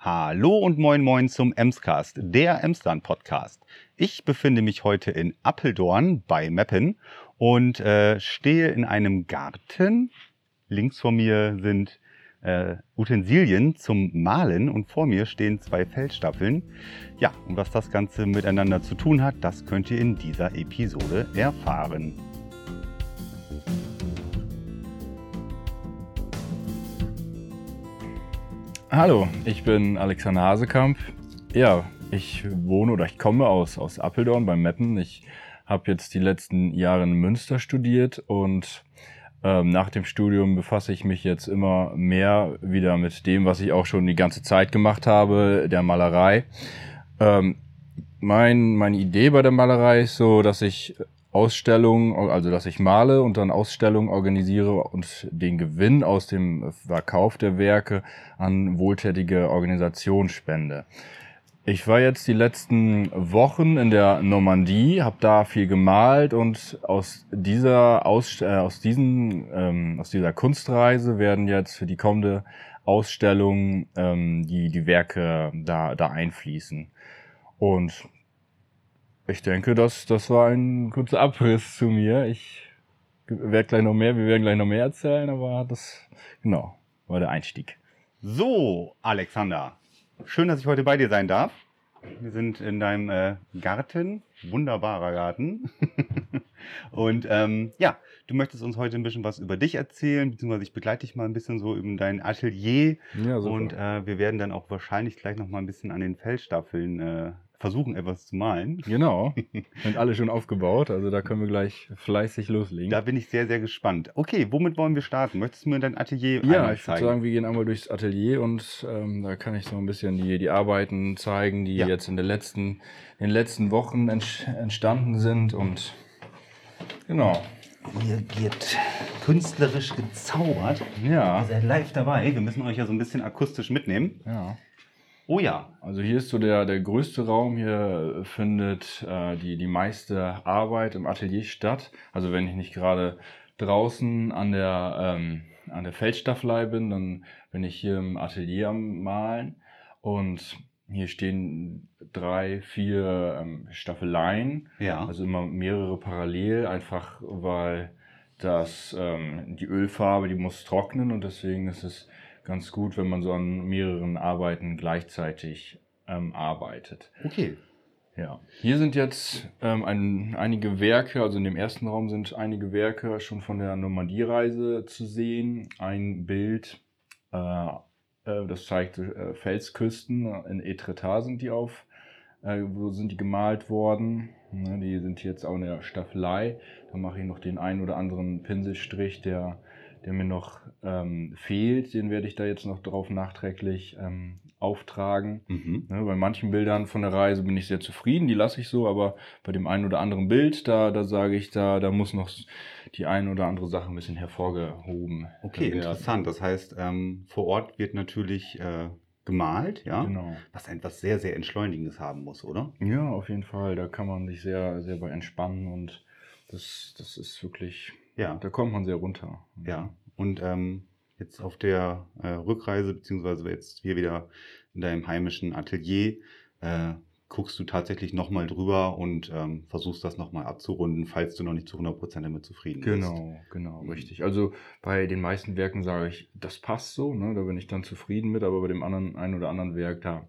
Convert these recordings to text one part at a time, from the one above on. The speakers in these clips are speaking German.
Hallo und moin moin zum Emscast, der Emsland Podcast. Ich befinde mich heute in Appeldorn bei Meppen und äh, stehe in einem Garten. Links von mir sind äh, Utensilien zum Malen und vor mir stehen zwei Feldstaffeln. Ja, und was das Ganze miteinander zu tun hat, das könnt ihr in dieser Episode erfahren. Hallo, ich bin Alexander Hasekamp. Ja, ich wohne oder ich komme aus, aus Appeldorn beim Meppen. Ich habe jetzt die letzten Jahre in Münster studiert und ähm, nach dem Studium befasse ich mich jetzt immer mehr wieder mit dem, was ich auch schon die ganze Zeit gemacht habe, der Malerei. Ähm, mein, meine Idee bei der Malerei ist so, dass ich Ausstellungen, also dass ich male und dann Ausstellungen organisiere und den Gewinn aus dem Verkauf der Werke an wohltätige Organisationen spende. Ich war jetzt die letzten Wochen in der Normandie, habe da viel gemalt und aus dieser aus, äh, aus diesen ähm, aus dieser Kunstreise werden jetzt für die kommende Ausstellung ähm, die die Werke da da einfließen. Und ich denke, das, das war ein kurzer Abriss zu mir. Ich werde gleich noch mehr, wir werden gleich noch mehr erzählen, aber das, genau, war der Einstieg. So, Alexander, schön, dass ich heute bei dir sein darf. Wir sind in deinem äh, Garten, wunderbarer Garten. Und ähm, ja, du möchtest uns heute ein bisschen was über dich erzählen, beziehungsweise ich begleite dich mal ein bisschen so über dein Atelier. Ja, super. Und äh, wir werden dann auch wahrscheinlich gleich noch mal ein bisschen an den Feldstaffeln äh, versuchen, etwas zu malen. Genau. Sind alle schon aufgebaut, also da können wir gleich fleißig loslegen. Da bin ich sehr, sehr gespannt. Okay, womit wollen wir starten? Möchtest du mir dein Atelier Ja, ich würde sagen, wir gehen einmal durchs Atelier und ähm, da kann ich so ein bisschen die, die Arbeiten zeigen, die ja. jetzt in, den letzten, in den letzten Wochen entstanden sind und genau. Hier wird künstlerisch gezaubert. Ja. Ihr seid live dabei. Wir müssen euch ja so ein bisschen akustisch mitnehmen. Ja. Oh ja. Also hier ist so der, der größte Raum. Hier findet äh, die, die meiste Arbeit im Atelier statt. Also wenn ich nicht gerade draußen an der, ähm, an der Feldstaffelei bin, dann bin ich hier im Atelier am Malen. Und hier stehen drei, vier ähm, Staffeleien. Ja. Also immer mehrere parallel, einfach weil das, ähm, die Ölfarbe, die muss trocknen und deswegen ist es ganz gut, wenn man so an mehreren Arbeiten gleichzeitig ähm, arbeitet. Okay. Ja. Hier sind jetzt ähm, ein, einige Werke, also in dem ersten Raum sind einige Werke schon von der Normandie-Reise zu sehen. Ein Bild, äh, äh, das zeigt äh, Felsküsten in Etretat sind die auf, äh, wo sind die gemalt worden. Ne, die sind jetzt auch in der Staffelei. Da mache ich noch den einen oder anderen Pinselstrich, der der mir noch ähm, fehlt, den werde ich da jetzt noch drauf nachträglich ähm, auftragen. Mhm. Ne, bei manchen Bildern von der Reise bin ich sehr zufrieden, die lasse ich so, aber bei dem einen oder anderen Bild, da, da sage ich, da, da muss noch die eine oder andere Sache ein bisschen hervorgehoben. Okay, werden. interessant. Das heißt, ähm, vor Ort wird natürlich äh, gemalt, ja? Genau. Was etwas sehr, sehr Entschleunigendes haben muss, oder? Ja, auf jeden Fall. Da kann man sich sehr, sehr bei entspannen und das, das ist wirklich ja. Da kommt man sehr runter. Ja. Und ähm, jetzt auf der äh, Rückreise, beziehungsweise jetzt hier wieder in deinem heimischen Atelier, äh, guckst du tatsächlich nochmal drüber und ähm, versuchst das nochmal abzurunden, falls du noch nicht zu 100% damit zufrieden bist. Genau, genau, mhm. richtig. Also bei den meisten Werken sage ich, das passt so, ne, da bin ich dann zufrieden mit, aber bei dem anderen, ein oder anderen Werk, da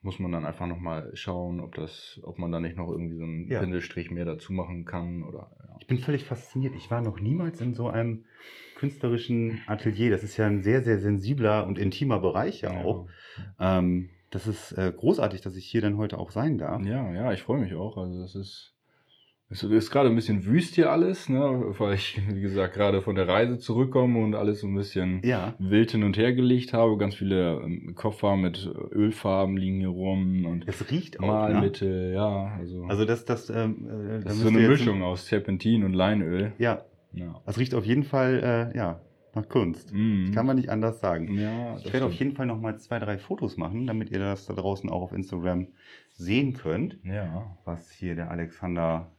muss man dann einfach nochmal schauen, ob das, ob man da nicht noch irgendwie so einen ja. Pinselstrich mehr dazu machen kann oder. Ja. Ich bin völlig fasziniert. Ich war noch niemals in so einem künstlerischen Atelier. Das ist ja ein sehr, sehr sensibler und intimer Bereich ja, ja. auch. Ähm, das ist äh, großartig, dass ich hier dann heute auch sein darf. Ja, ja, ich freue mich auch. Also das ist es ist gerade ein bisschen wüst hier alles, ne? weil ich, wie gesagt, gerade von der Reise zurückkomme und alles so ein bisschen ja. wild hin und her gelegt habe. Ganz viele ähm, Koffer mit Ölfarben liegen hier rum und es riecht auch, Malmittel, ne? ja. Also, also das, das, ähm, äh, das ist so eine Mischung aus Terpentin und Leinöl. Ja. ja. Das riecht auf jeden Fall, äh, ja, nach Kunst. Das kann man nicht anders sagen. Ja, ich werde auf jeden Fall noch mal zwei, drei Fotos machen, damit ihr das da draußen auch auf Instagram sehen könnt. Ja. Was hier der Alexander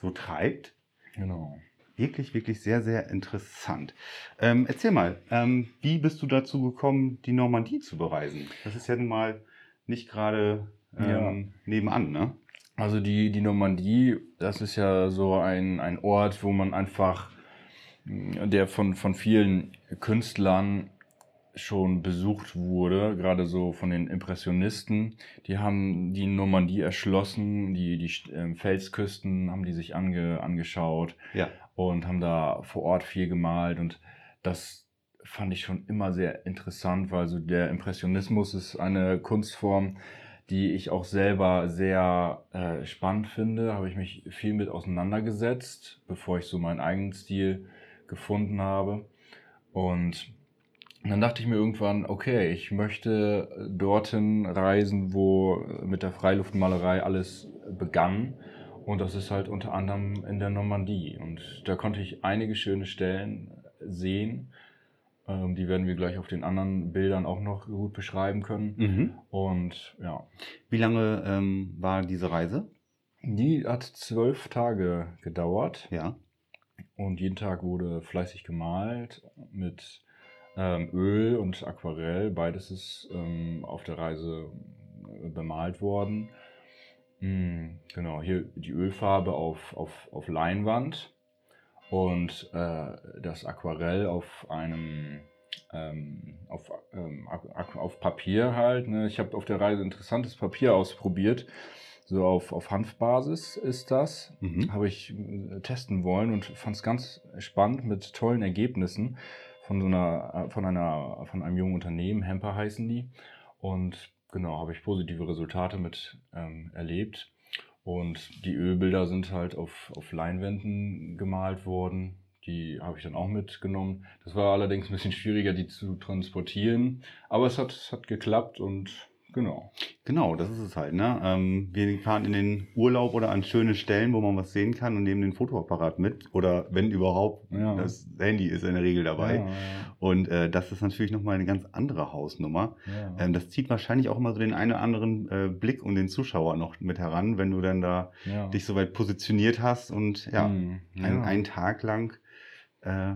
so treibt. Genau. wirklich, wirklich sehr, sehr interessant. Ähm, erzähl mal, ähm, wie bist du dazu gekommen, die Normandie zu bereisen? Das ist ja nun mal nicht gerade ähm, Ja. nebenan, ne? Also die, die Normandie, das ist ja so ein, ein Ort, wo man einfach, der von, von vielen Künstlern schon besucht wurde, gerade so von den Impressionisten. Die haben die Normandie erschlossen, die, die ähm, Felsküsten haben die sich ange, angeschaut Ja. und haben da vor Ort viel gemalt und das fand ich schon immer sehr interessant, weil so der Impressionismus ist eine Kunstform, die ich auch selber sehr äh, spannend finde. Habe ich mich viel mit auseinandergesetzt, bevor ich so meinen eigenen Stil gefunden habe. Und dann dachte ich mir irgendwann, okay, ich möchte dorthin reisen, wo mit der Freiluftmalerei alles begann. Und das ist halt unter anderem in der Normandie. Und da konnte ich einige schöne Stellen sehen. Ähm, die werden wir gleich auf den anderen Bildern auch noch gut beschreiben können. Mhm. Und ja, Wie lange ähm, war diese Reise? die hat zwölf Tage gedauert. Ja. Und jeden Tag wurde fleißig gemalt mit ähm, Öl und Aquarell. Beides ist ähm, auf der Reise äh, bemalt worden. Mm, genau, hier die Ölfarbe auf, auf, auf Leinwand und äh, das Aquarell auf einem ähm, auf, ähm, auf Papier halt. Ne? Ich habe auf der Reise interessantes Papier ausprobiert. So auf, auf Hanfbasis ist das Mhm. habe ich äh, testen wollen und fand es ganz spannend mit tollen Ergebnissen von so einer, äh, von einer, von einem jungen Unternehmen, Hemper heißen die. Und genau, habe ich positive Resultate mit ähm, erlebt. Und die Ölbilder sind halt auf, auf Leinwänden gemalt worden. Die habe ich dann auch mitgenommen. Das war allerdings ein bisschen schwieriger, die zu transportieren. Aber es hat, es hat geklappt und genau. Genau, das ist es halt. Ne? Ähm, wir fahren in den Urlaub oder an schöne Stellen, wo man was sehen kann und nehmen den Fotoapparat mit. Oder wenn überhaupt, Ja. das Handy ist in der Regel dabei. Ja, Und äh, das ist natürlich nochmal eine ganz andere Hausnummer. ja. Ähm, das zieht wahrscheinlich auch immer so den einen oder anderen äh, Blick und den Zuschauer noch mit heran, wenn du dann da ja. dich soweit positioniert hast und ja, Hm, ein, ja. einen Tag lang äh,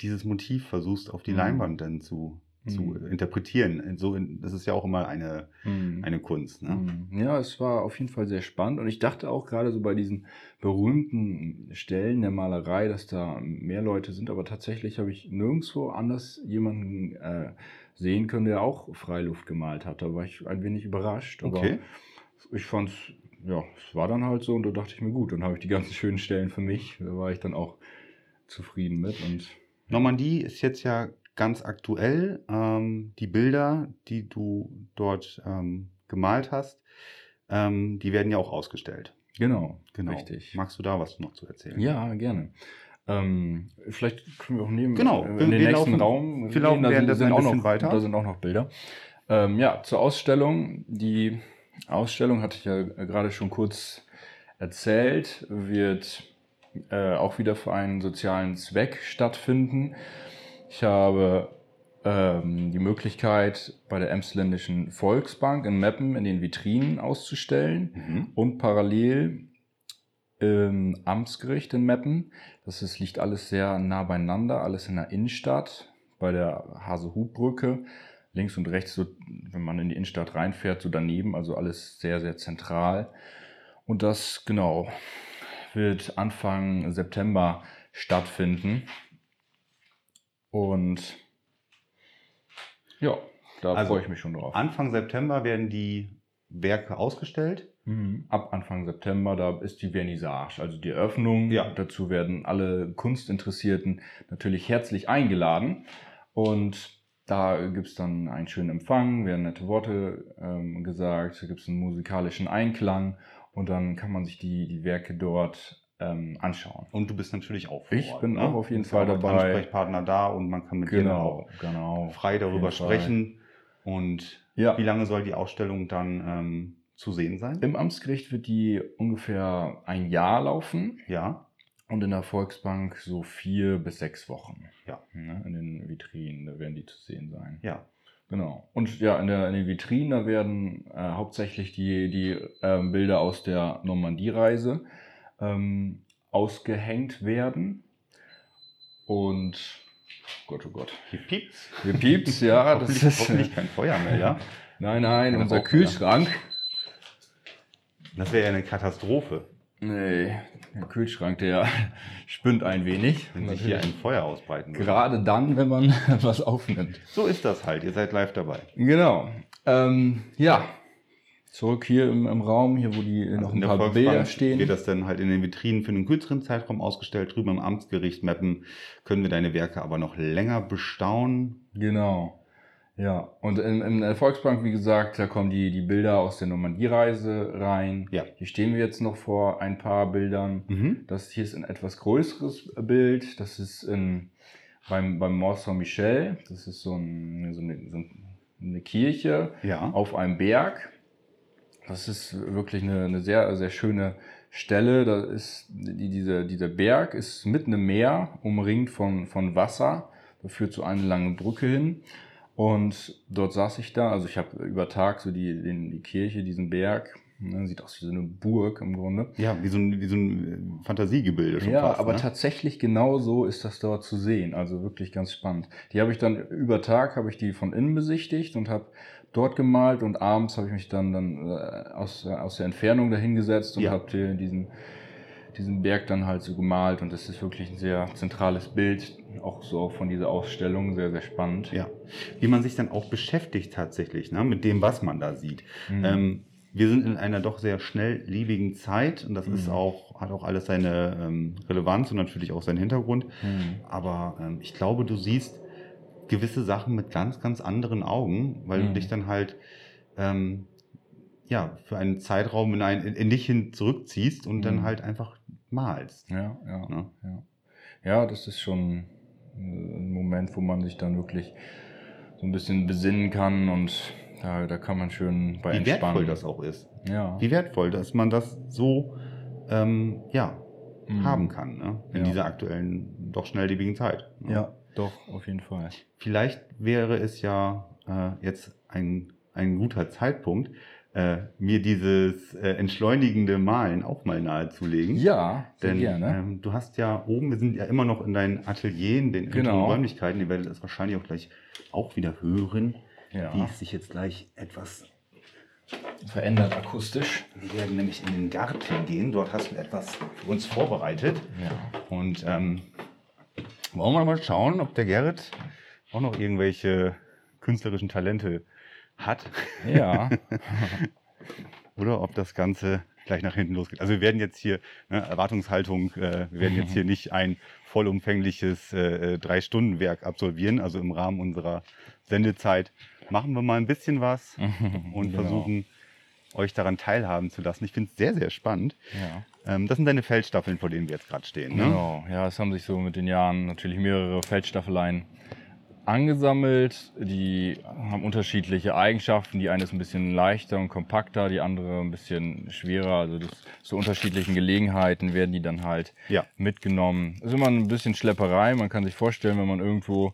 dieses Motiv versuchst auf die Mhm. Leinwand dann zu, zu Mhm. interpretieren. So, das ist ja auch immer eine, Hm. eine Kunst. Ne? Mhm. Ja, es war auf jeden Fall sehr spannend und ich dachte auch gerade so bei diesen berühmten Stellen der Malerei, dass da mehr Leute sind, aber tatsächlich habe ich nirgendwo anders jemanden äh, sehen können, der auch Freiluft gemalt hat. Da war ich ein wenig überrascht. Aber Okay. ich fand es, ja, es war dann halt so und da dachte ich mir, gut, dann habe ich die ganzen schönen Stellen für mich. Da war ich dann auch zufrieden mit und Normandie ist jetzt ja ganz aktuell. Ähm, die Bilder, die du dort ähm, gemalt hast, ähm, die werden ja auch ausgestellt. genau, Genau. richtig. Magst du da was noch zu erzählen? Ja, gerne. Ähm, vielleicht können wir auch neben Genau, äh, in den nächsten laufen- Raum. wir laufen da sind, sind auch noch, weiter. Da sind auch noch Bilder. Ähm, ja, zur Ausstellung. Die Ausstellung hatte ich ja gerade schon kurz erzählt, wird äh, auch wieder für einen sozialen Zweck stattfinden. Ich habe ähm, die Möglichkeit, bei der Emsländischen Volksbank in Meppen in den Vitrinen auszustellen Mhm. und parallel im Amtsgericht in Meppen. Das ist, liegt alles sehr nah beieinander, alles in der Innenstadt, bei der Hasehutbrücke. Links und rechts, so, wenn man in die Innenstadt reinfährt, so daneben, also alles sehr, sehr zentral. Und das, genau, wird Anfang September stattfinden. Und ja, da Also, freue ich mich schon drauf. Anfang September werden die Werke ausgestellt. Mhm. Ab Anfang September, da ist die Vernissage, also die Eröffnung. Ja. Dazu werden alle Kunstinteressierten natürlich herzlich eingeladen. Und da gibt es dann einen schönen Empfang, werden nette Worte ähm, gesagt, da gibt es einen musikalischen Einklang und dann kann man sich die, die Werke dort ähm, anschauen. Und du bist natürlich auch vor Ich Ort, bin ne? auch auf jeden Fall dabei. Ansprechpartner da und man kann mit dir dann auch genau. frei darüber jeden Fall. sprechen. Und Ja. wie lange soll die Ausstellung dann ähm, zu sehen sein? Im Amtsgericht wird die ungefähr ein Jahr laufen. ja. Und in der Volksbank so vier bis sechs Wochen. Ja. Ne, in den Vitrinen, da werden die zu sehen sein. Ja. Genau. Und ja, in, der, in den Vitrinen, da werden äh, hauptsächlich die, die ähm, Bilder aus der Normandie-Reise ähm, ausgehängt werden. Und Gott, oh Gott. Hier piept's. Hier piept's, ja. das ist hoffentlich kein Feuer mehr, ja? Nein, nein, Ja, unser auch, Kühlschrank. Das wäre ja eine Katastrophe, Nee, der Kühlschrank, der spinnt ein wenig. wenn sich hier ein Feuer ausbreiten würde. Gerade dann, wenn man was aufnimmt. So ist das halt. Ihr seid live dabei. Genau. Ähm, ja, zurück hier im, im Raum, hier wo die noch ein paar Volksbank Bilder stehen. wird das dann halt in den Vitrinen für einen kürzeren Zeitraum ausgestellt. Drüben im Amtsgericht Meppen können wir deine Werke aber noch länger bestaunen. Genau. Ja, und in, in der Volksbank, wie gesagt, da kommen die, die Bilder aus der Normandie-Reise rein. Ja. Hier stehen wir jetzt noch vor ein paar Bildern. Mhm. Das hier ist ein etwas größeres Bild. Das ist in, beim, beim Mont Saint-Michel. Das ist so, ein, so, eine, so eine Kirche Ja. auf einem Berg. Das ist wirklich eine, eine sehr, sehr schöne Stelle. Da ist die, diese, dieser Berg ist mitten im Meer, umringt von, von Wasser. Da führt so eine lange Brücke hin. Und dort saß ich da. Also ich habe über Tag so die, den, die Kirche, diesen Berg. Ne, sieht aus wie so eine Burg im Grunde. Ja, wie so ein, wie so ein äh, Fantasiegebilde schon Ja, fast. aber ne? tatsächlich genau so ist das dort zu sehen. Also wirklich ganz spannend. Die habe ich dann über Tag habe ich die von innen besichtigt und habe dort gemalt und abends habe ich mich dann dann äh, aus, äh, aus der Entfernung dahingesetzt und Ja. habe die- diesen diesen Berg dann halt so gemalt und das ist wirklich ein sehr zentrales Bild, auch so von dieser Ausstellung, sehr, sehr spannend. Ja, wie man sich dann auch beschäftigt tatsächlich, ne, mit dem, was man da sieht. Mhm. Ähm, wir sind in einer doch sehr schnelllebigen Zeit und das ist Mhm. auch, hat auch alles seine ähm, Relevanz und natürlich auch seinen Hintergrund. Hm. Aber ähm, ich glaube, du siehst gewisse Sachen mit ganz, ganz anderen Augen, weil du Mhm. dich dann halt ähm, ja für einen Zeitraum in, ein, in, in dich hin zurückziehst und dann Mhm. halt einfach malst. Ja, ja, Ne? ja. Ja, das ist schon äh, ein Moment, wo man sich dann wirklich so ein bisschen besinnen kann und da, da kann man schön bei Wie entspannen. wertvoll das auch ist. Ja. Wie wertvoll, dass man das so ähm, ja, Mhm. haben kann ne? in Ja. dieser aktuellen, doch schnelllebigen Zeit. ne? Ja, doch, auf jeden Fall. Vielleicht wäre es ja äh, jetzt ein, ein guter Zeitpunkt, äh, mir dieses äh, entschleunigende Malen auch mal nahezulegen. Ja, Denn gerne. ähm, du hast ja oben, wir sind ja immer noch in deinen Atelier, in den genau. Räumlichkeiten, ihr werdet es wahrscheinlich auch gleich auch wieder hören, Ja. wie es sich jetzt gleich etwas Verändert akustisch. Wir werden nämlich in den Garten gehen. Dort hast du etwas für uns vorbereitet. Ja. Und ähm, wollen wir mal schauen, ob der Gerrit auch noch irgendwelche künstlerischen Talente hat. Ja. Oder ob das Ganze gleich nach hinten losgeht. Also wir werden jetzt hier, ne, Erwartungshaltung, äh, wir werden jetzt hier nicht ein vollumfängliches äh, äh, Drei-Stunden-Werk absolvieren. Also im Rahmen unserer Sendezeit machen wir mal ein bisschen was und Genau. versuchen euch daran teilhaben zu lassen. Ich finde es sehr, sehr spannend. Ja. Ähm, das sind deine Feldstaffeln, vor denen wir jetzt gerade stehen. Ne? Genau, ja, es haben sich so mit den Jahren natürlich mehrere Feldstaffeleien angesammelt. Die haben unterschiedliche Eigenschaften. Die eine ist ein bisschen leichter und kompakter, die andere ein bisschen schwerer. Also das, zu unterschiedlichen Gelegenheiten werden die dann halt Ja. mitgenommen. Das ist immer ein bisschen Schlepperei. Man kann sich vorstellen, wenn man irgendwo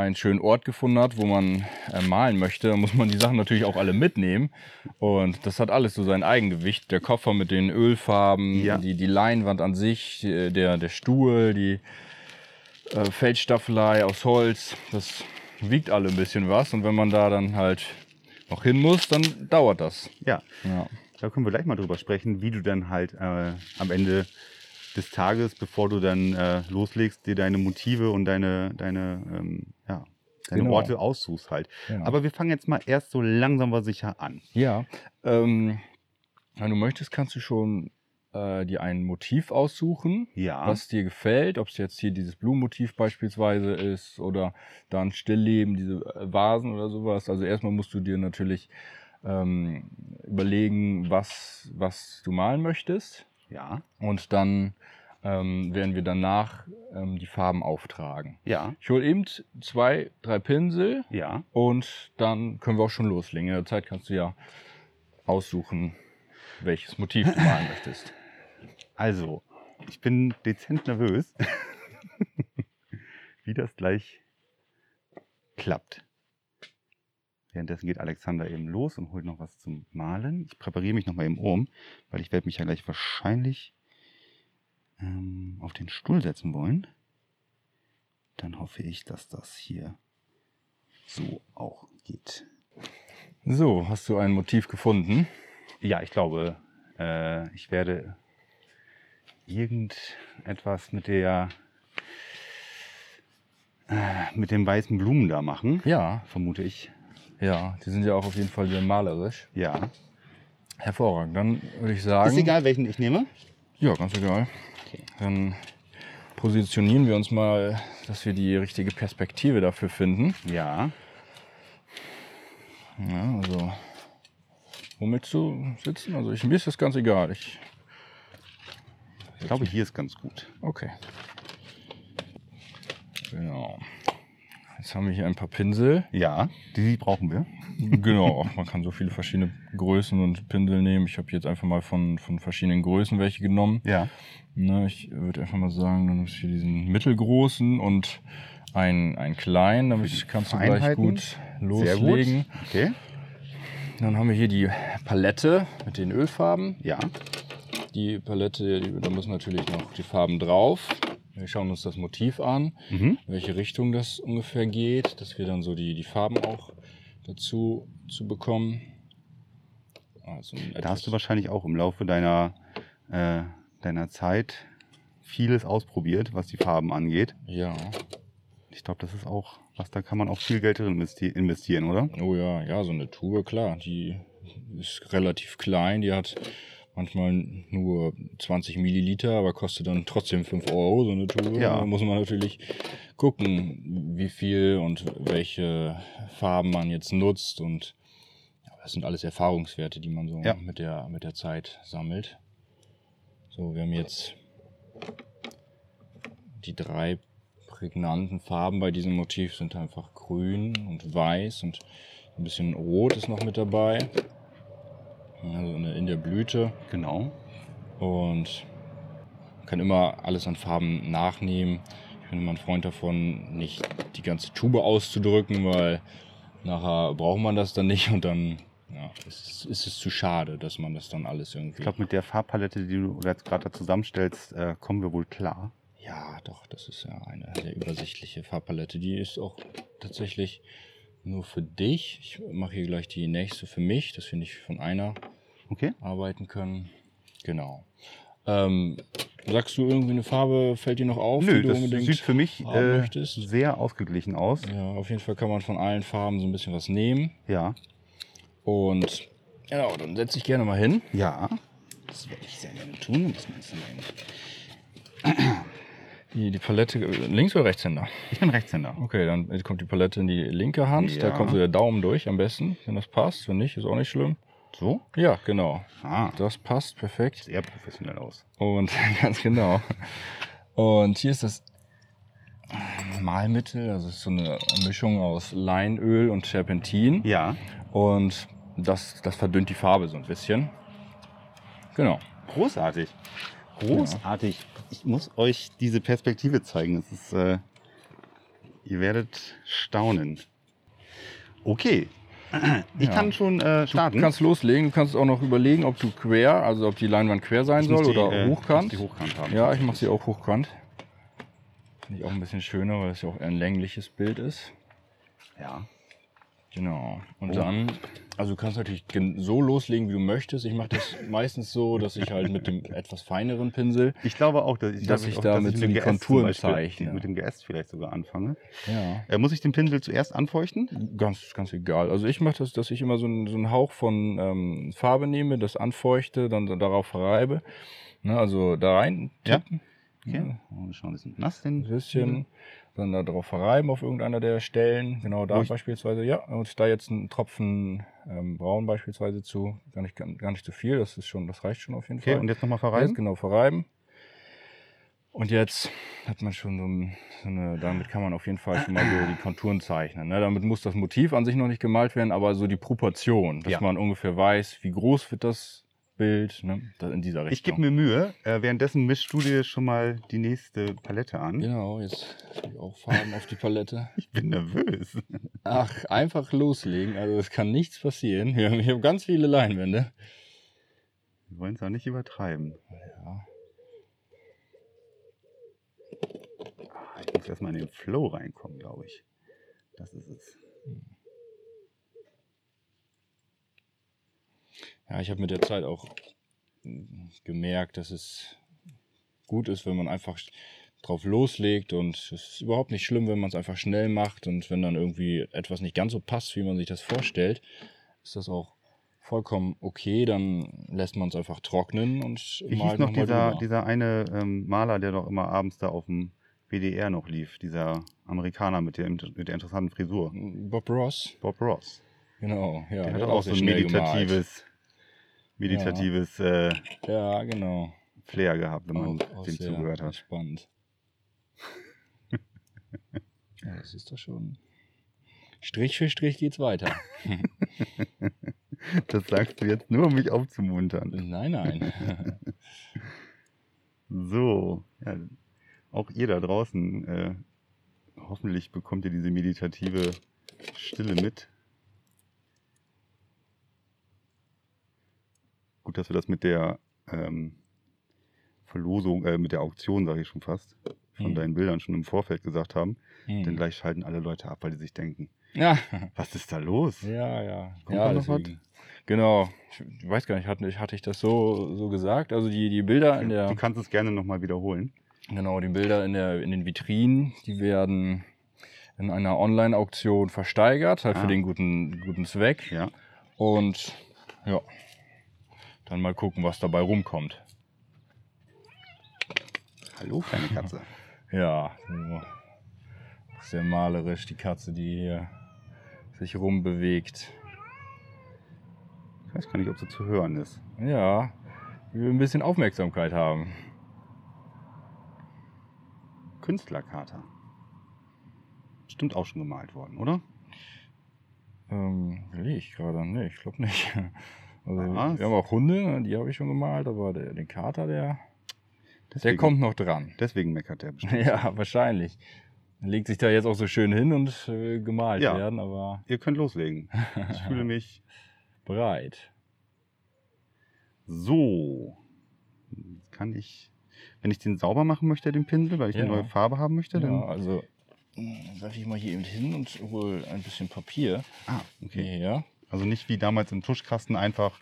einen schönen Ort gefunden hat, wo man äh, malen möchte, muss man die Sachen natürlich auch alle mitnehmen. Und das hat alles so sein Eigengewicht. Der Koffer mit den Ölfarben, Ja. die, die Leinwand an sich, äh, der, der Stuhl, die äh, Feldstaffelei aus Holz. Das wiegt alle ein bisschen was. Und wenn man da dann halt noch hin muss, dann dauert das. Ja, Ja. da können wir gleich mal drüber sprechen, wie du dann halt äh, am Ende des Tages, bevor du dann äh, loslegst, dir deine Motive und deine, deine, ähm, deine Genau. Orte aussuchst halt. Ja. Aber wir fangen jetzt mal erst so langsam aber sicher an. Ja, ähm, wenn du möchtest, kannst du schon äh, dir ein Motiv aussuchen, Ja. was dir gefällt, ob es jetzt hier dieses Blumenmotiv beispielsweise ist oder dann Stillleben, diese äh, Vasen oder sowas. Also erstmal musst du dir natürlich ähm, überlegen, was, was du malen möchtest Ja. und dann ähm, werden wir danach ähm, die Farben auftragen. Ja. Ich hole eben zwei, drei Pinsel Ja. und dann können wir auch schon loslegen. In der Zeit kannst du ja aussuchen, welches Motiv du malen möchtest. Also, ich bin dezent nervös, wie das gleich klappt. Währenddessen geht Alexander eben los und holt noch was zum Malen. Ich präpariere mich noch mal eben um, weil ich werde mich ja gleich wahrscheinlich ähm, auf den Stuhl setzen wollen. Dann hoffe ich, dass das hier so auch geht. So, hast du ein Motiv gefunden? Ja, ich glaube, äh, ich werde irgendetwas mit der äh, mit den weißen Blumen da machen, Ja, vermute ich. ja, die sind ja auch auf jeden Fall sehr malerisch. Ja. Hervorragend. Dann würde ich sagen. Ist egal, welchen ich nehme. Ja, ganz egal. Okay. Dann positionieren wir uns mal, dass wir die richtige Perspektive dafür finden. Ja. Ja, also. Womit zu sitzen? Also ich, mir ist das ganz egal. Ich, Ich glaube, hier ist ganz gut. okay. Genau. Jetzt haben wir hier ein paar Pinsel. Ja, die brauchen wir. Genau, man kann so viele verschiedene Größen und Pinsel nehmen. Ich habe jetzt einfach mal von, von verschiedenen Größen welche genommen. Ja. Ne, ich würde einfach mal sagen, dann ist hier diesen mittelgroßen und einen, einen kleinen. Damit kannst du gleich gut Sehr loslegen. gut. Okay. Dann haben wir hier die Palette mit den Ölfarben. Ja. Die Palette, die, da müssen natürlich noch die Farben drauf. Wir schauen uns das Motiv an, Mhm. in welche Richtung das ungefähr geht, dass wir dann so die, die Farben auch dazu zu bekommen. Also Da hast du wahrscheinlich auch im Laufe deiner, äh, deiner Zeit vieles ausprobiert, was die Farben angeht. Ja, Ich glaube, das ist auch, was da kann man auch viel Geld drin investi- investieren, oder? oh ja, ja, so eine Tube, klar, die ist relativ klein, die hat manchmal nur 20 Milliliter, aber kostet dann trotzdem 5 Euro, so eine Tube. Ja. Da muss man natürlich gucken, wie viel und welche Farben man jetzt nutzt und das sind alles Erfahrungswerte, die man so Ja. mit, der, mit der Zeit sammelt. So, wir haben jetzt die drei prägnanten Farben bei diesem Motiv sind einfach grün und weiß und ein bisschen rot ist noch mit dabei. Also in der- Blüte. Genau. Und man kann immer alles an Farben nachnehmen. Ich bin immer ein Freund davon, nicht die ganze Tube auszudrücken, weil nachher braucht man das dann nicht und dann ja, ist, es- ist es zu schade, dass man das dann alles irgendwie. Ich glaube, mit der Farbpalette, die du jetzt gerade da zusammenstellst, äh, kommen wir wohl klar. Ja, doch, das ist ja eine sehr übersichtliche Farbpalette. Die ist auch tatsächlich nur für dich. Ich mache hier gleich die nächste für mich, dass wir nicht von einer Okay? arbeiten können. Genau. Ähm, sagst du irgendwie eine Farbe, fällt dir noch auf, Nö, die du das unbedingt sieht für mich äh, möchtest? sehr ausgeglichen aus. Ja, auf jeden Fall kann man von allen Farben so ein bisschen was nehmen. Ja. Und genau, dann setze ich gerne mal hin. Ja. Das werde ich sehr gerne tun. Das. Die, die Palette, links oder Rechtshänder? Ich bin Rechtshänder. Okay, dann kommt die Palette in die linke Hand. Da Ja. kommt so der Daumen durch am besten, wenn das passt. Wenn nicht, ist auch nicht schlimm. So? Ja, genau. Ah, Das passt perfekt. sehr professionell aus. Und ganz genau. Und hier ist das Malmittel, also es ist so eine Mischung aus Leinöl und Terpentin. Ja. Und das, das verdünnt die Farbe so ein bisschen. Genau. Großartig. Großartig. Ich muss euch diese Perspektive zeigen. Das ist, äh, ihr werdet staunen. Okay. Ich Ja. kann schon äh, starten. Du kannst loslegen, du kannst auch noch überlegen, ob du quer, also ob die Leinwand quer sein Ich soll die, oder äh, hochkant. hochkant haben. Ja, ich mache sie auch hochkant. Finde ich auch ein bisschen schöner, weil es ja auch ein längliches Bild ist. ja. Genau. Und Oh. dann, also du kannst natürlich so loslegen, wie du möchtest. Ich mache das meistens so, dass ich halt mit dem etwas feineren Pinsel, Ich glaube auch, dass ich, Dass ich auch, damit so mit die GS Konturen Beispiel- zeichne. Mit dem GS vielleicht sogar anfange. ja, Äh, muss ich den Pinsel zuerst anfeuchten? ganz, ganz egal. Also ich mache das, dass ich immer so, einen- so einen Hauch von ähm, Farbe nehme, das anfeuchte, dann darauf reibe. Ne, also da rein Ja. tippen, Okay. Oh, schon ein bisschen nass. Den ein bisschen, dann da drauf verreiben auf irgendeiner der Stellen. Genau da beispielsweise, ja. Und da jetzt einen Tropfen ähm, Braun beispielsweise zu, gar nicht, gar nicht zu viel, das ist schon, das reicht schon auf jeden Okay, Fall. und jetzt nochmal Jetzt verreiben? genau verreiben. Und jetzt hat man schon so, ein, so eine, damit kann man auf jeden Fall schon mal so die Konturen zeichnen. Ne? Damit muss das Motiv an sich noch nicht gemalt werden, aber so die Proportion, dass Ja. man ungefähr weiß, wie groß wird das Bild, ne? In dieser Richtung. Ich gebe mir Mühe. Äh, währenddessen mischst du dir schon mal die nächste Palette an. Genau, jetzt ich auch Farben auf die Palette. Ich bin nervös. Ach, einfach loslegen, also es kann nichts passieren. Wir haben hier ganz viele Leinwände. Wir wollen es auch nicht übertreiben. Ja. Ich muss erstmal in den Flow reinkommen, glaube ich. Das ist es. Ja, ich habe mit der Zeit auch gemerkt, dass es gut ist, wenn man einfach drauf loslegt und es ist überhaupt nicht schlimm, wenn man es einfach schnell macht und wenn dann irgendwie etwas nicht ganz so passt, wie man sich das vorstellt, ist das auch vollkommen okay, dann lässt man es einfach trocknen und Wie hieß noch dieser, dieser eine ähm, Maler, der doch immer abends da auf dem WDR noch lief, dieser Amerikaner mit der, mit der interessanten Frisur. Bob Ross. Bob Ross. Genau, ja. Der hat auch so ein meditatives, meditatives ja. Äh, ja, genau. Flair gehabt, wenn man auch, dem zugehört hat. Spannend. ja, das ist doch schon. Strich für Strich geht's weiter. das sagst du jetzt nur, um mich aufzumuntern. Nein, nein. so, ja, auch ihr da draußen, äh, hoffentlich bekommt ihr diese meditative Stille mit. Gut, dass wir das mit der ähm, Verlosung, äh, mit der Auktion, sage ich schon fast, von hm. deinen Bildern schon im Vorfeld gesagt haben. Hm. Denn gleich schalten alle Leute ab, weil die sich denken, ja. was ist da los? Ja, ja. Kommt ja, da noch was? Genau. Ich weiß gar nicht, hatte, hatte ich das so, so gesagt? Also die, die Bilder in der. Du kannst es gerne nochmal wiederholen. Genau, die Bilder in, der, in den Vitrinen, die werden in einer Online-Auktion versteigert, halt ah. für den guten, guten Zweck. Ja. Und ja, dann mal gucken, was dabei rumkommt. Hallo, kleine Katze. ja, sehr malerisch, die Katze, die hier sich rumbewegt. Ich weiß gar nicht, ob sie zu hören ist. Ja, wir ein bisschen Aufmerksamkeit haben. Künstlerkater. Stimmt auch schon gemalt worden, oder? Ähm, ich gerade? Nee, ich glaube nicht. Also, wir haben auch Hunde, die habe ich schon gemalt, aber der, den Kater, der, deswegen, der kommt noch dran. Deswegen meckert der bestimmt. ja, wahrscheinlich. Legt sich da jetzt auch so schön hin und äh, gemalt ja, werden, aber. Ihr könnt loslegen. Ich fühle mich bereit. So. Kann ich wenn ich den sauber machen möchte, den Pinsel, weil ich ja. eine neue Farbe haben möchte, ja, dann. Also werfe ich mal hier eben hin und hole ein bisschen Papier. Ah, okay. Ja. Also nicht wie damals im Tuschkasten einfach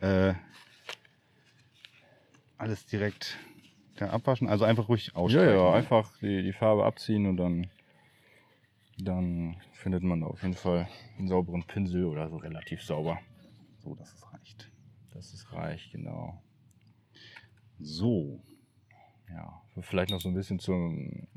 äh, alles direkt abwaschen, also einfach ruhig ausstreichen. Ja, ja, einfach die, die Farbe abziehen und dann, dann findet man auf jeden Fall einen sauberen Pinsel oder so relativ sauber. So, dass es reicht. Das ist reich, genau. So, ja, vielleicht noch so ein bisschen zum,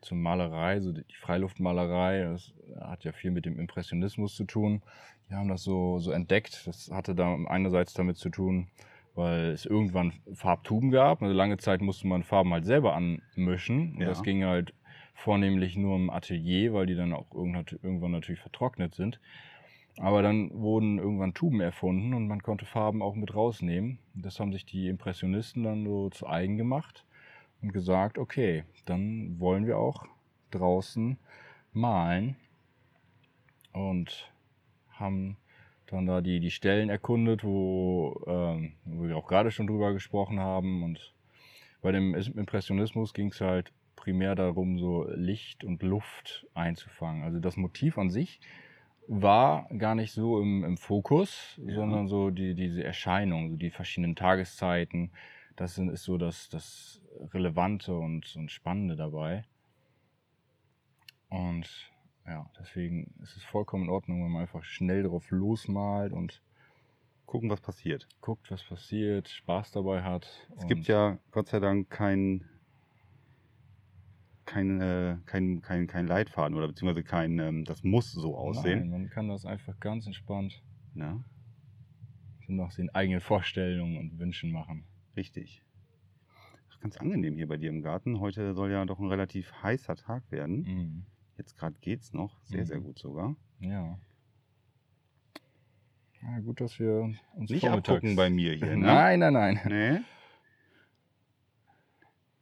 zur Malerei, so die Freiluftmalerei, das hat ja viel mit dem Impressionismus zu tun. Die haben das so, so entdeckt. Das hatte da einerseits damit zu tun, weil es irgendwann Farbtuben gab. Also lange Zeit musste man Farben halt selber anmischen. Und ja. das ging halt vornehmlich nur im Atelier, weil die dann auch irgendwann natürlich vertrocknet sind. Aber dann wurden irgendwann Tuben erfunden und man konnte Farben auch mit rausnehmen. Das haben sich die Impressionisten dann so zu eigen gemacht und gesagt, okay, dann wollen wir auch draußen malen und haben dann da die, die Stellen erkundet, wo, ähm, wo wir auch gerade schon drüber gesprochen haben. Und bei dem Impressionismus ging es halt primär darum, so Licht und Luft einzufangen. Also das Motiv an sich war gar nicht so im, im Fokus, ja. sondern so die, diese Erscheinung, so die verschiedenen Tageszeiten. Das ist so das, das Relevante und, und Spannende dabei. Und ja, deswegen ist es vollkommen in Ordnung, wenn man einfach schnell drauf losmalt und gucken, was passiert. Guckt, was passiert, Spaß dabei hat. Es gibt ja Gott sei Dank kein, kein, äh, kein, kein, kein Leitfaden oder beziehungsweise kein, ähm, das muss so aussehen. Nein, man kann das einfach ganz entspannt ja. nach den eigenen Vorstellungen und Wünschen machen. Richtig ganz angenehm hier bei dir im Garten. Heute soll ja doch ein relativ heißer Tag werden. Mhm. Jetzt gerade geht's noch. Sehr, mhm. sehr gut sogar. Ja. Ja, gut, dass wir uns Nicht abgucken bei mir hier, ne? Nein, nein, nein. Nee.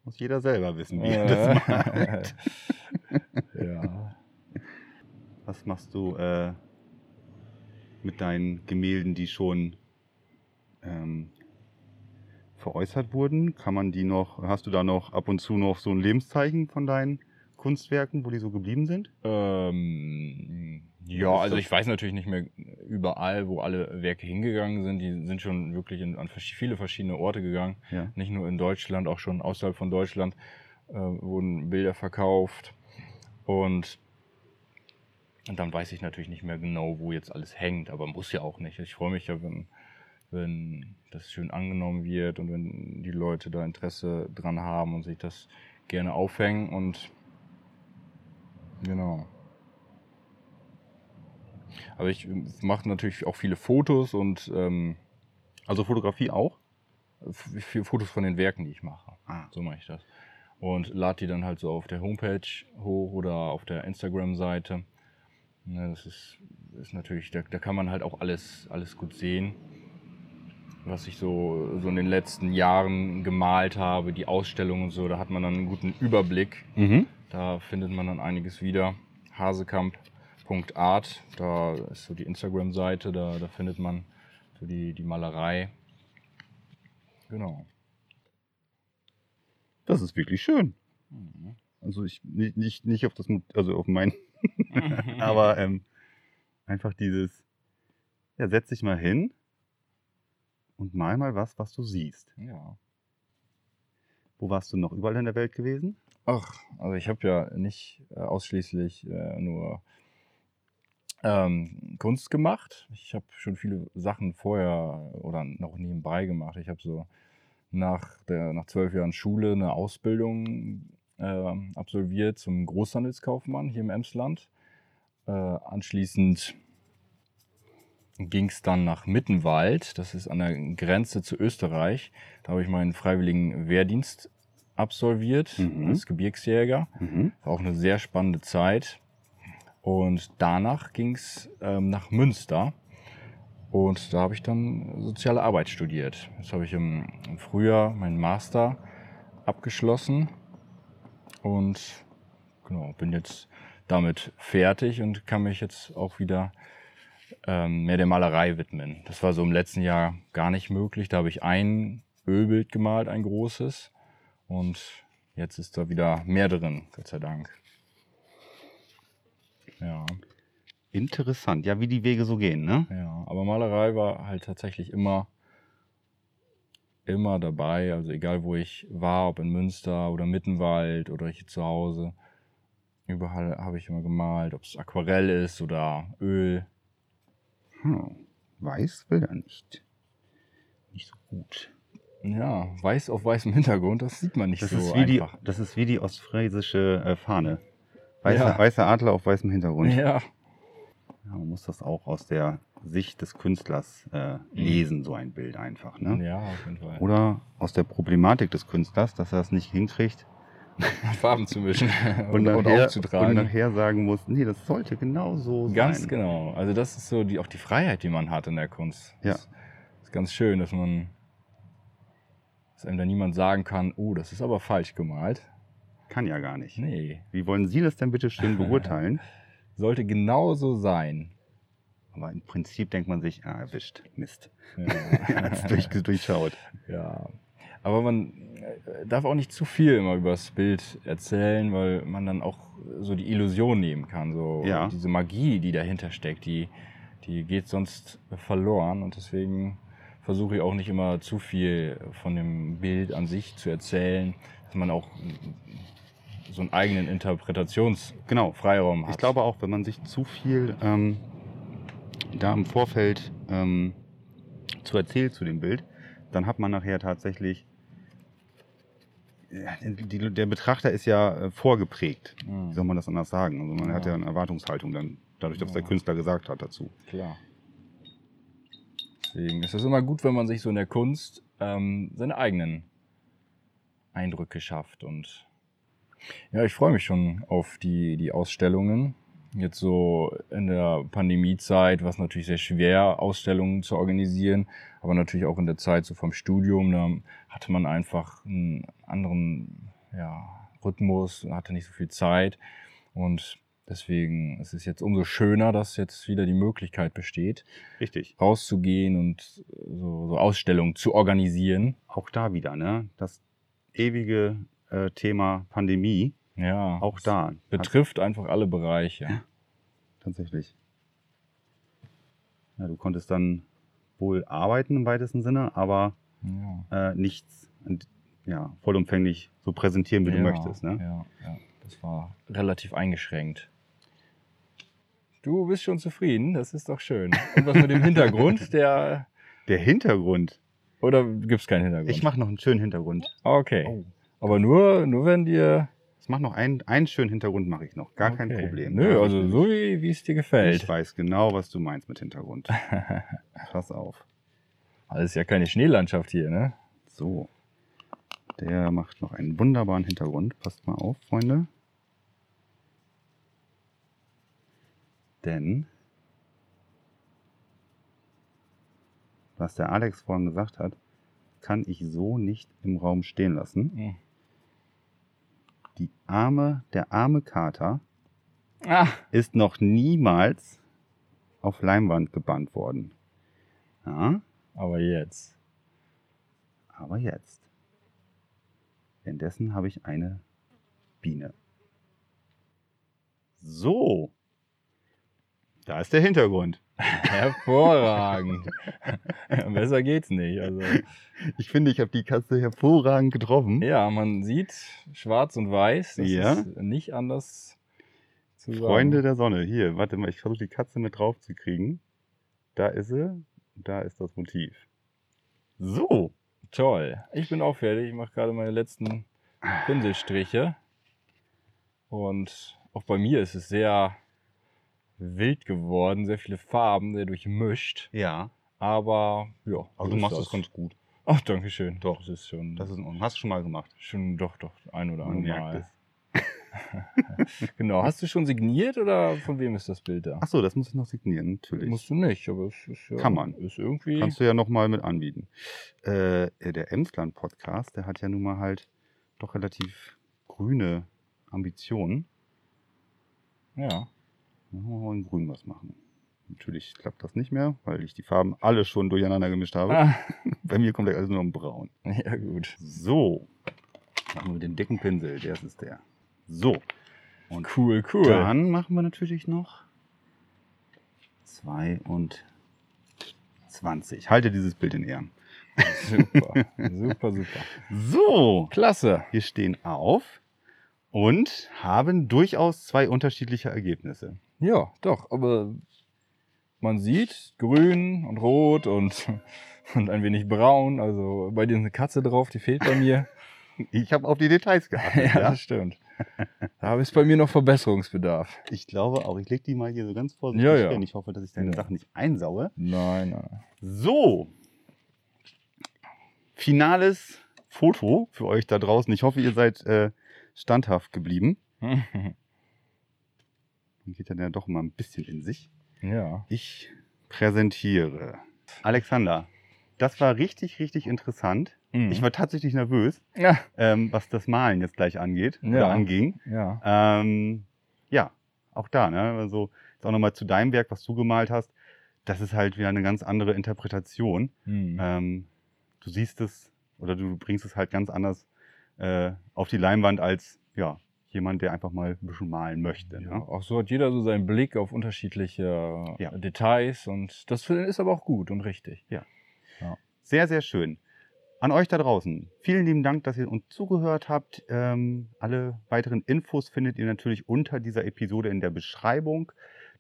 Muss jeder selber wissen, wie er das macht. ja. Was machst du äh, mit deinen Gemälden, die schon ähm, veräußert wurden? Kann man die noch, hast du da noch ab und zu noch so ein Lebenszeichen von deinen Kunstwerken, wo die so geblieben sind? Ähm, Ja, also ich weiß natürlich nicht mehr überall, wo alle Werke hingegangen sind. Die sind schon wirklich in, an viele verschiedene Orte gegangen. Ja. Nicht nur in Deutschland, auch schon außerhalb von Deutschland äh, wurden Bilder verkauft. Und, und dann weiß ich natürlich nicht mehr genau, wo jetzt alles hängt, aber muss ja auch nicht. Ich freue mich ja, wenn, wenn das schön angenommen wird und wenn die Leute da Interesse dran haben und sich das gerne aufhängen und genau. Aber ich mache natürlich auch viele Fotos und ähm, Also Fotografie auch? f- Fotos von den Werken, die ich mache. Ah. So mache ich das. Und lade die dann halt so auf der Homepage hoch oder auf der Instagram-Seite. Ne, das ist, ist natürlich, da, da kann man halt auch alles, alles gut sehen, was ich so, so in den letzten Jahren gemalt habe, die Ausstellungen und so. Da hat man dann einen guten Überblick. Mhm. Da findet man dann einiges wieder. Hasekamp.art, da ist so die Instagram-Seite, da, da findet man so die, die Malerei. Genau. Das ist wirklich schön. Mhm. Also ich nicht, nicht, nicht auf das, also auf mein, aber ähm, einfach dieses, ja, setz dich mal hin und mal mal was, was du siehst. Ja. Wo warst du noch überall in der Welt gewesen? Ach, also ich habe ja nicht äh, ausschließlich äh, nur ähm, Kunst gemacht. Ich habe schon viele Sachen vorher oder noch nebenbei gemacht. Ich habe so nach, der, nach zwölf Jahren Schule eine Ausbildung ähm, absolviert zum Großhandelskaufmann hier im Emsland. Äh, anschließend ging es dann nach Mittenwald, das ist an der Grenze zu Österreich. Da habe ich meinen freiwilligen Wehrdienst absolviert Mhm. als Gebirgsjäger. Mhm. War auch eine sehr spannende Zeit. Und danach ging es ähm, nach Münster. Und da habe ich dann soziale Arbeit studiert. Jetzt habe ich im, im Frühjahr meinen Master abgeschlossen. Und genau, bin jetzt damit fertig und kann mich jetzt auch wieder ähm, mehr der Malerei widmen. Das war so im letzten Jahr gar nicht möglich. Da habe ich ein Ölbild gemalt, ein großes. Und jetzt ist da wieder mehr drin, Gott sei Dank. Ja, Interessant. Ja, wie die Wege so gehen, ne? ja. Aber Malerei war halt tatsächlich immer, immer dabei. Also egal wo ich war, ob in Münster oder Mittenwald oder hier zu Hause. Überall habe ich immer gemalt, ob es Aquarell ist oder Öl. Hm. Weiß will er nicht. Nicht so gut. Ja, weiß auf weißem Hintergrund, das sieht man nicht Das, so ist, wie die, einfach. das ist wie die ostfriesische äh, Fahne. Weißer, Ja. weißer Adler auf weißem Hintergrund. Ja, Ja, man muss das auch aus der Sicht des Künstlers äh, lesen, so ein Bild einfach. Ne? ja, auf jeden Fall. Oder aus der Problematik des Künstlers, dass er es nicht hinkriegt Farben zu mischen und, und, und nachher, aufzutragen. und nachher sagen muss, nee, das sollte genau so Ganz sein. genau. Also das ist so die, auch die Freiheit, die man hat in der Kunst. Ja. Das ist ganz schön, dass man, dass einem da niemand sagen kann, oh, das ist aber falsch gemalt. Kann ja gar nicht. Nee, Wie wollen Sie das denn bitte schön beurteilen? sollte genauso sein. Aber im Prinzip denkt man sich, ah, erwischt, Mist. Ja. Hat's durch, durchschaut. ja. Aber man äh, darf auch nicht zu viel immer über das Bild erzählen, weil man dann auch so die Illusion nehmen kann. So Ja. diese Magie, die dahinter steckt, die, die geht sonst verloren. Und deswegen versuche ich auch nicht immer zu viel von dem Bild an sich zu erzählen, dass man auch so einen eigenen Interpretationsfreiraum Genau. hat. Ich glaube auch, wenn man sich zu viel ähm, da im Vorfeld ähm, zu erzählt zu dem Bild, dann hat man nachher tatsächlich die, der Betrachter ist ja äh, vorgeprägt. Mhm. Wie soll man das anders sagen? Also man Ja. hat ja eine Erwartungshaltung dann, dadurch, dass Ja. der Künstler gesagt hat dazu. Klar. Deswegen ist es immer gut, wenn man sich so in der Kunst ähm, seine eigenen Eindrücke schafft. Und ja, ich freue mich schon auf die, die Ausstellungen. Jetzt so in der Pandemiezeit war es natürlich sehr schwer, Ausstellungen zu organisieren, aber natürlich auch in der Zeit so vom Studium, da hatte man einfach einen anderen ja, Rhythmus, hatte nicht so viel Zeit und deswegen ist es jetzt umso schöner, dass jetzt wieder die Möglichkeit besteht, Richtig. rauszugehen und so, so Ausstellungen zu organisieren. Auch da wieder, ne? Das ewige äh, Thema Pandemie. Ja. Auch da. Betrifft einfach alle Bereiche. Tatsächlich. Ja, du konntest dann wohl arbeiten im weitesten Sinne, aber Ja. äh, nichts ja, vollumfänglich so präsentieren, wie du ja, möchtest. Ne? Ja, ja. Das war relativ eingeschränkt. Du bist schon zufrieden, das ist doch schön. Und was mit dem Hintergrund, der. Der Hintergrund. Oder gibt es keinen Hintergrund? Ich mache noch einen schönen Hintergrund. Okay. Oh. Aber nur, nur wenn dir. Ich mache noch einen, einen schönen Hintergrund, mache ich noch. Gar kein Okay. Problem. Nö, also ich- so wie wie es dir Ich gefällt. weiß genau, was du meinst mit Hintergrund. Pass auf. Das ist ja keine Schneelandschaft hier, ne? So. Der macht noch einen wunderbaren Hintergrund. Passt mal auf, Freunde. Denn, was der Alex vorhin gesagt hat, kann ich so nicht im Raum stehen lassen. Hm. Die arme, der arme Kater Ah, ist noch niemals auf Leinwand gebannt worden. Ja, aber jetzt. aber jetzt. Währenddessen habe ich eine Biene. So. Da ist der Hintergrund. Hervorragend. Besser geht's nicht. Also, Ich finde, ich habe die Katze hervorragend getroffen. ja, man sieht schwarz und weiß. Das Ja. ist nicht anders zu sagen. Freunde der Sonne. Hier, warte mal, ich versuche die Katze mit drauf zu kriegen. Da ist sie. Da ist das Motiv. So. Toll. Ich bin auch fertig. Ich mache gerade meine letzten Pinselstriche. Und auch bei mir ist es sehr wild geworden. Sehr viele Farben, sehr durchmischt. Ja. Aber ja. Aber du machst das. ganz gut. Ach, danke schön. Doch. Das ist schon, Das ist in Ordnung. Hast du schon mal gemacht. schon doch, doch, ein oder andere Mal. Genau. Hast du schon signiert oder von wem ist das Bild da? Ach so, das muss ich noch signieren, natürlich. Musst du nicht, aber es ist ja, Kann man. Ist irgendwie. Kannst du ja nochmal mit anbieten. Äh, der Emsland-Podcast, der hat ja nun mal halt doch relativ grüne Ambitionen. ja. Dann wollen wir in grün was machen. Natürlich klappt das nicht mehr, weil ich die Farben alle schon durcheinander gemischt habe. Ah, Bei mir kommt alles nur in braun. ja, gut. So. Machen wir mit dem dicken Pinsel. Der ist der. So. Und Cool, cool. dann machen wir natürlich noch 22. Halte dieses Bild in Ehren. Super, super, super. So. Klasse. Wir stehen auf und haben durchaus zwei unterschiedliche Ergebnisse. Ja, doch, aber man sieht grün und rot und, und ein wenig braun. Also bei dir ist eine Katze drauf, die fehlt bei mir. Ich habe auf die Details ja, geachtet. ja? das stimmt. Da ist bei mir noch Verbesserungsbedarf. Ich glaube auch. Ich lege die mal hier so ganz vorsichtig Ja, ja. hin. Ich hoffe, dass ich deine Ja. Sachen nicht einsaue. Nein, nein. So. Finales Foto für euch da draußen. Ich hoffe, ihr seid äh, standhaft geblieben. Man geht dann ja doch immer ein bisschen in sich. ja. Ich präsentiere. Alexander, das war richtig, richtig interessant. Mhm. Ich war tatsächlich nervös, ja. ähm, was das Malen jetzt gleich angeht oder Ja. anging. Ja. Ähm, ja, auch da, ne? Also jetzt auch nochmal zu deinem Werk, was du gemalt hast. Das ist halt wieder eine ganz andere Interpretation. Mhm. Ähm, du siehst es oder du bringst es halt ganz anders äh, auf die Leinwand als ja, jemand, der einfach mal ein bisschen malen möchte. Ja, Ne? auch so hat jeder so seinen Blick auf unterschiedliche Ja. Details und das ist aber auch gut und richtig. Sehr, sehr schön. An euch da draußen, vielen lieben Dank, dass ihr uns zugehört habt. Ähm, alle weiteren Infos findet ihr natürlich unter dieser Episode in der Beschreibung,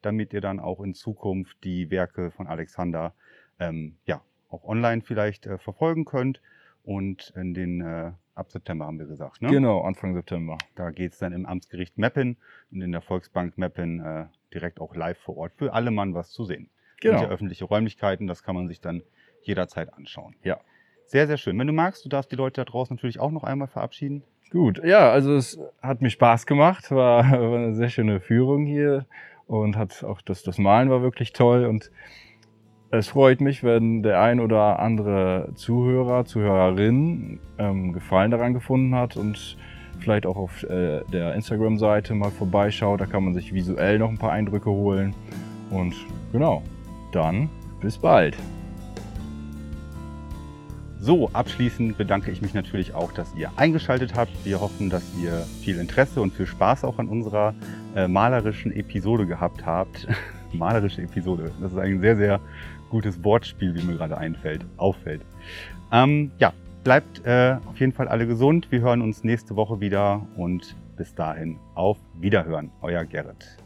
damit ihr dann auch in Zukunft die Werke von Alexander ähm, ja, auch online vielleicht äh, verfolgen könnt. Und in den äh, ab September haben wir gesagt, ne? Genau, Anfang September. Da geht es dann im Amtsgericht Meppen und in der Volksbank Meppen äh, direkt auch live vor Ort für alle Mann was zu sehen. Genau. Ja öffentliche Räumlichkeiten, das kann man sich dann jederzeit anschauen. Ja. Sehr, sehr schön. Wenn du magst, du darfst die Leute da draußen natürlich auch noch einmal verabschieden. Gut, ja, also es hat mir Spaß gemacht, war, war eine sehr schöne Führung hier und hat auch das, das Malen war wirklich toll und es freut mich, wenn der ein oder andere Zuhörer, Zuhörerin ähm, Gefallen daran gefunden hat und vielleicht auch auf äh, der Instagram-Seite mal vorbeischaut. Da kann man sich visuell noch ein paar Eindrücke holen. Und genau, dann bis bald. So, abschließend bedanke ich mich natürlich auch, dass ihr eingeschaltet habt. Wir hoffen, dass ihr viel Interesse und viel Spaß auch an unserer äh, malerischen Episode gehabt habt. Malerische Episode. Das ist ein sehr, sehr gutes Wortspiel, wie mir gerade einfällt, auffällt. Ähm, ja, bleibt äh, auf jeden Fall alle gesund. Wir hören uns nächste Woche wieder und bis dahin auf Wiederhören. Euer Gerrit.